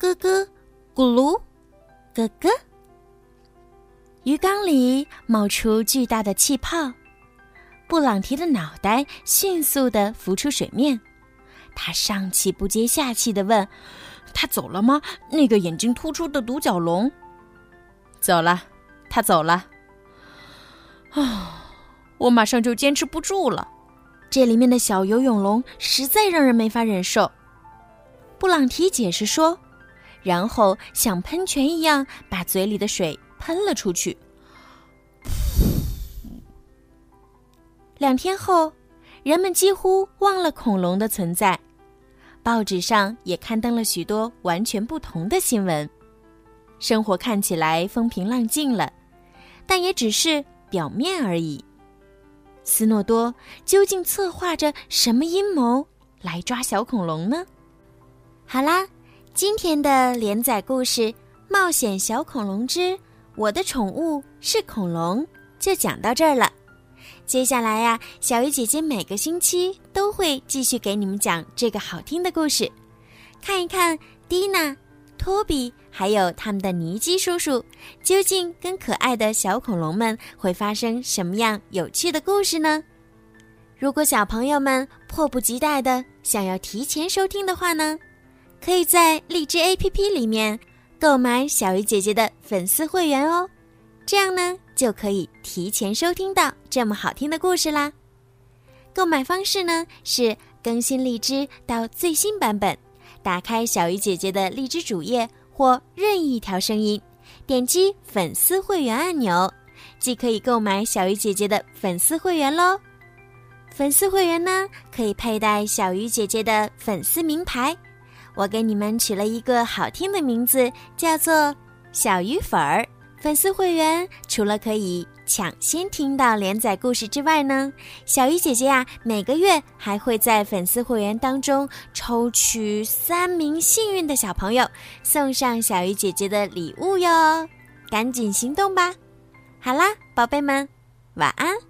咯咯，咕噜。哥哥，鱼缸里冒出巨大的气泡，布朗提的脑袋迅速的浮出水面。他上气不接下气的问：“他走了吗？那个眼睛突出的独角龙？”“走了，他走了。”啊，我马上就坚持不住了。这里面的小游泳龙实在让人没法忍受。布朗提解释说。然后像喷泉一样把嘴里的水喷了出去。两天后，人们几乎忘了恐龙的存在，报纸上也刊登了许多完全不同的新闻。生活看起来风平浪静了，但也只是表面而已。斯诺多究竟策划着什么阴谋来抓小恐龙呢？好啦。今天的连载故事《冒险小恐龙之我的宠物是恐龙》就讲到这儿了。接下来呀，小鱼姐姐每个星期都会继续给你们讲这个好听的故事，看一看蒂娜、托比还有他们的尼基叔叔究竟跟可爱的小恐龙们会发生什么样有趣的故事呢？如果小朋友们迫不及待的想要提前收听的话呢？可以在荔枝 APP 里面购买小鱼姐姐的粉丝会员哦，这样呢就可以提前收听到这么好听的故事啦。购买方式呢是更新荔枝到最新版本，打开小鱼姐姐的荔枝主页或任意一条声音，点击粉丝会员按钮，即可以购买小鱼姐姐的粉丝会员喽。粉丝会员呢可以佩戴小鱼姐姐的粉丝名牌。我给你们取了一个好听的名字，叫做“小鱼粉儿”，粉丝会员除了可以抢先听到连载故事之外呢，小鱼姐姐呀，每个月还会在粉丝会员当中抽取三名幸运的小朋友，送上小鱼姐姐的礼物哟！赶紧行动吧！好啦，宝贝们，晚安。